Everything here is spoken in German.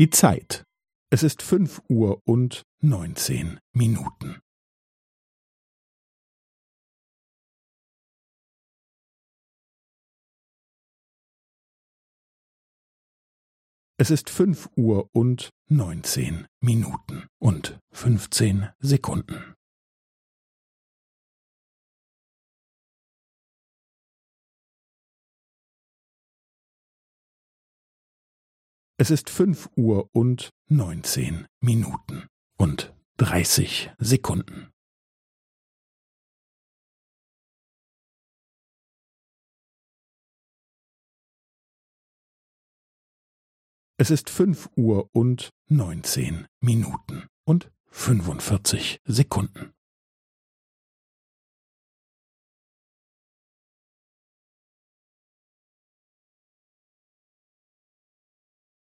Die Zeit. Es ist fünf Uhr und neunzehn Minuten. Es ist fünf Uhr und neunzehn Minuten und fünfzehn Sekunden. Es ist fünf Uhr und neunzehn Minuten und dreißig Sekunden. Es ist fünf Uhr und neunzehn Minuten und fünfundvierzig Sekunden.